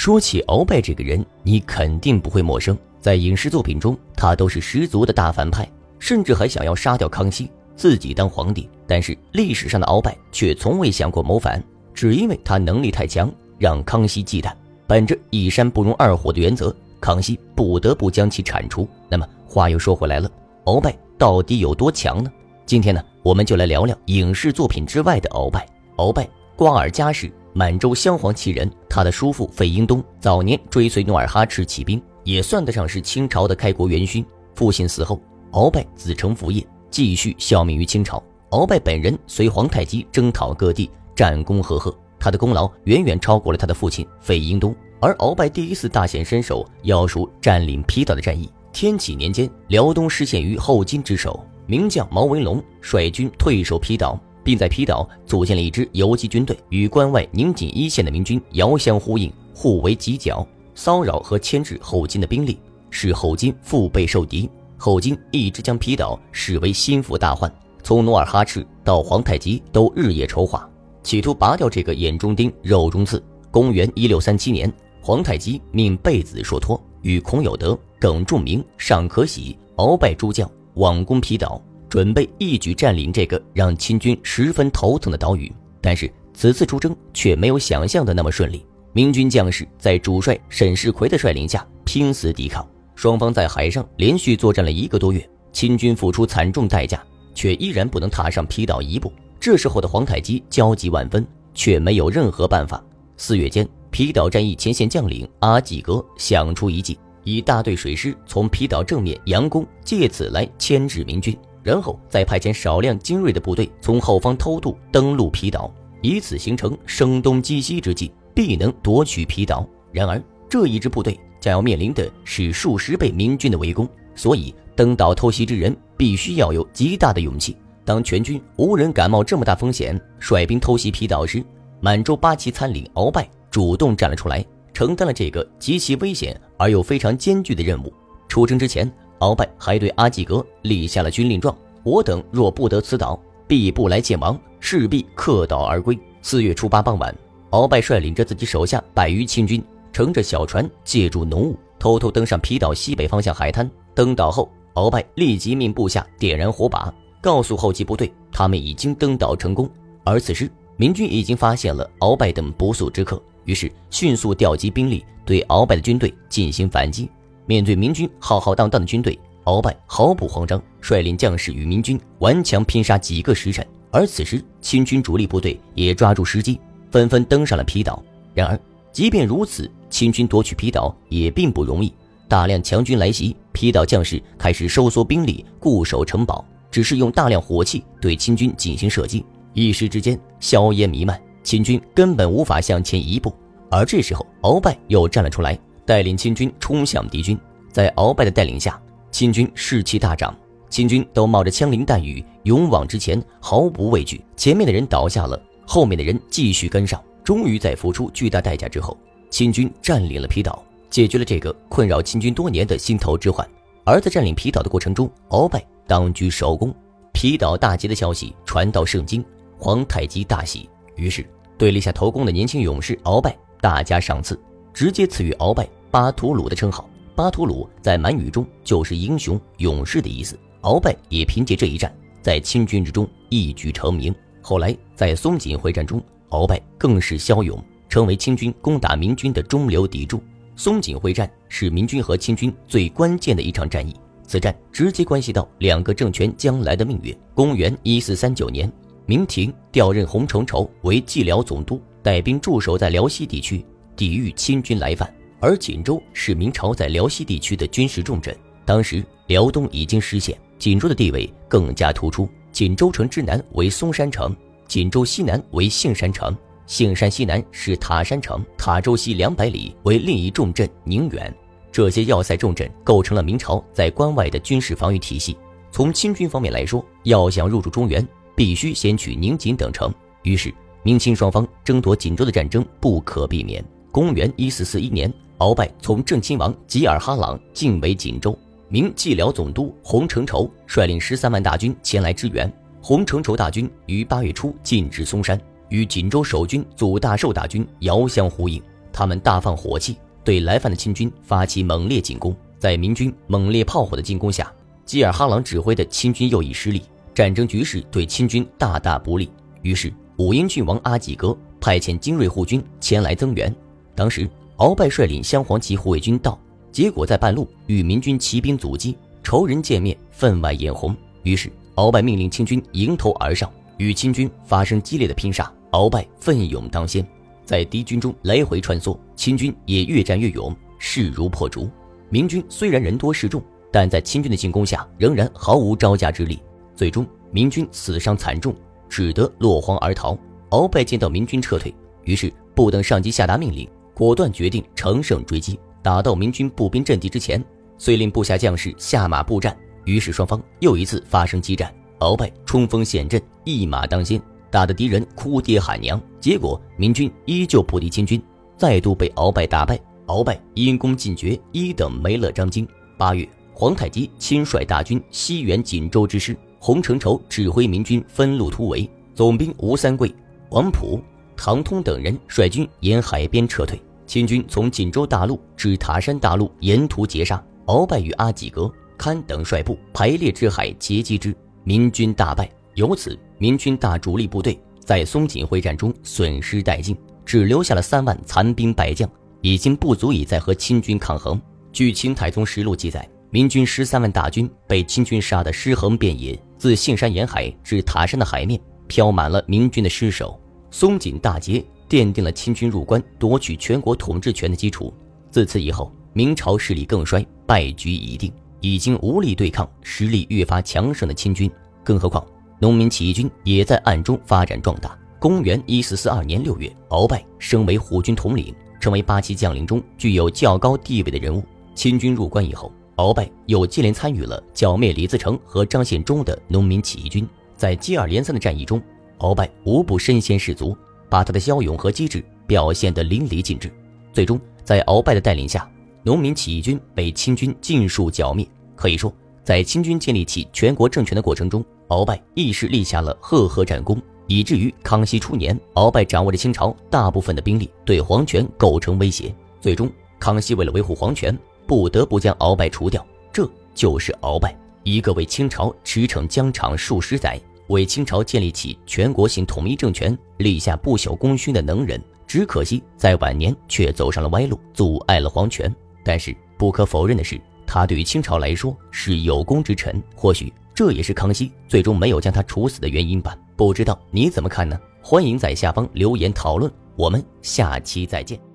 说起鳌拜这个人，你肯定不会陌生。在影视作品中，他都是十足的大反派，甚至还想要杀掉康熙，自己当皇帝。但是历史上的鳌拜却从未想过谋反，只因为他能力太强，让康熙忌惮。本着一山不容二虎的原则，康熙不得不将其铲除。那么话又说回来了，鳌拜到底有多强呢？今天呢，我们就来聊聊影视作品之外的鳌拜。鳌拜，瓜尔佳氏。满洲镶黄旗人，他的叔父费英东早年追随努尔哈赤起兵，也算得上是清朝的开国元勋。父亲死后，鳌拜子承父业，继续效命于清朝。鳌拜本人随皇太极征讨各地，战功赫赫，他的功劳远远超过了他的父亲费英东。而鳌拜第一次大显身手，要数占领皮岛的战役。天启年间，辽东失陷于后金之手，名将毛文龙率军退守皮岛。并在皮岛组建了一支游击军队，与关外宁锦一线的明军遥相呼应，互为犄角，骚扰和牵制后金的兵力，使后金腹背受敌。后金一直将皮岛视为心腹大患，从努尔哈赤到皇太极都日夜筹划，企图拔掉这个眼中钉、肉中刺。公元一六三七年，皇太极命贝子硕托与孔有德、耿仲明、尚可喜、鳌拜诸将往攻皮岛。准备一举占领这个让清军十分头疼的岛屿，但是此次出征却没有想象的那么顺利。明军将士在主帅沈世奎的率领下拼死抵抗，双方在海上连续作战了一个多月，清军付出惨重代价，却依然不能踏上皮岛一步。这时候的皇太极焦急万分，却没有任何办法。四月间，皮岛战役前线将领阿济格想出一计，以大队水师从皮岛正面佯攻，借此来牵制明军。然后再派遣少量精锐的部队从后方偷渡登陆皮岛，以此形成声东击西之计，必能夺取皮岛。然而这一支部队将要面临的是数十倍明军的围攻，所以登岛偷袭之人必须要有极大的勇气。当全军无人敢冒这么大风险率兵偷袭皮岛时，满洲八旗参领鳌拜主动站了出来，承担了这个极其危险而又非常艰巨的任务。出征之前。鳌拜还对阿济格立下了军令状：我等若不得此岛，必不来见王，势必克岛而归。四月初八傍晚，鳌拜率领着自己手下百余清军，乘着小船，借助浓雾，偷偷登上皮岛西北方向海滩。登岛后，鳌拜立即命部下点燃火把，告诉后继部队，他们已经登岛成功。而此时，明军已经发现了鳌拜等不速之客，于是迅速调集兵力，对鳌拜的军队进行反击。面对明军浩浩荡荡的军队，鳌拜毫不慌张，率领将士与明军顽强拼杀几个时辰。而此时，清军主力部队也抓住时机，纷纷登上了皮岛。然而，即便如此，清军夺取皮岛也并不容易。大量强军来袭，皮岛将士开始收缩兵力，固守城堡，只是用大量火器对清军进行射击。一时之间，硝烟弥漫，清军根本无法向前一步。而这时候，鳌拜又站了出来。带领清军冲向敌军，在鳌拜的带领下，清军士气大涨，清军都冒着枪林弹雨勇往直前，毫不畏惧。前面的人倒下了，后面的人继续跟上。终于在付出巨大代价之后，清军占领了皮岛，解决了这个困扰清军多年的心头之患。而在占领皮岛的过程中，鳌拜当居首功，皮岛大捷的消息传到盛京，皇太极大喜，于是对立下头功的年轻勇士鳌拜大加赏赐，直接赐予鳌拜。巴图鲁的称号，巴图鲁在满语中就是英雄、勇士的意思。鳌拜也凭借这一战，在清军之中一举成名。后来在松锦会战中，鳌拜更是骁勇，成为清军攻打明军的中流砥柱。松锦会战是明军和清军最关键的一场战役，此战直接关系到两个政权将来的命运。公元一四三九年，明廷调任洪承畴为蓟辽总督，带兵驻守在辽西地区，抵御清军来犯。而锦州是明朝在辽西地区的军事重镇，当时辽东已经失陷，锦州的地位更加突出。锦州城之南为松山城，锦州西南为杏山城，杏山西南是塔山城，塔州西两百里为另一重镇宁远。这些要塞重镇构成了明朝在关外的军事防御体系。从清军方面来说，要想入驻中原，必须先取宁锦等城，于是明清双方争夺锦州的战争不可避免。公元一四四一年。鳌拜从正亲王吉尔哈朗进围锦州，明蓟辽总督洪承畴率领十三万大军前来支援。洪承畴大军于八月初进至松山，与锦州守军祖大寿大军遥相呼应。他们大放火器，对来犯的清军发起猛烈进攻。在明军猛烈炮火的进攻下，吉尔哈朗指挥的清军又已失利，战争局势对清军大大不利。于是，武英郡王阿济格派遣精锐护军前来增援。当时，鳌拜率领镶黄旗护卫军到，结果在半路与明军骑兵阻击，仇人见面分外眼红。于是，鳌拜命令清军迎头而上，与清军发生激烈的拼杀。鳌拜奋勇当先，在敌军中来回穿梭，清军也越战越勇，势如破竹。明军虽然人多势众，但在清军的进攻下仍然毫无招架之力。最终，明军死伤惨重，只得落荒而逃。鳌拜见到明军撤退，于是不等上级下达命令，果断决定乘胜追击，打到明军步兵阵地之前，遂令部下将士下马布战。于是双方又一次发生激战。鳌拜冲锋陷阵，一马当先，打得敌人哭爹喊娘。结果明军依旧不敌清军，再度被鳌拜打败。鳌拜因功尽绝，一等没了张京。八月，皇太极亲率大军西援锦州之师，洪承畴指挥明军分路突围，总兵吴三桂、王普、唐通等人率军沿海边撤退。清军从锦州大路至塔山大路沿途截杀，鳌拜与阿济格、堪等率部排列之海截击之，明军大败。由此，明军大主力部队在松锦会战中损失殆尽，只留下了三万残兵败将。已经不足以再和清军抗衡。据《清太宗实录》记载，明军十三万大军被清军杀得尸横遍野，自杏山沿海至塔山的海面飘满了明军的尸首。松锦大捷奠定了清军入关夺取全国统治权的基础。自此以后，明朝势力更衰，败局已定，已经无力对抗实力越发强盛的清军。更何况，农民起义军也在暗中发展壮大。公元一四四二年六月，鳌拜升为虎军统领。成为八旗将领中具有较高地位的人物。清军入关以后，鳌拜又接连参与了剿灭李自成和张献忠的农民起义军。在接二连三的战役中，鳌拜无不身先士卒，把他的骁勇和机智表现得淋漓尽致。最终，在鳌拜的带领下，农民起义军被清军尽数剿灭。可以说，在清军建立起全国政权的过程中，鳌拜亦是立下了赫赫战功。以至于康熙初年，鳌拜掌握着清朝大部分的兵力，对皇权构成威胁。最终，康熙为了维护皇权，不得不将鳌拜除掉。这就是鳌拜，一个为清朝驰骋疆场数十载，为清朝建立起全国性统一政权立下不朽功勋的能人。只可惜在晚年却走上了歪路，阻碍了皇权。但是不可否认的是，他对于清朝来说是有功之臣。或许这也是康熙最终没有将他处死的原因吧。不知道你怎么看呢？欢迎在下方留言讨论，我们下期再见。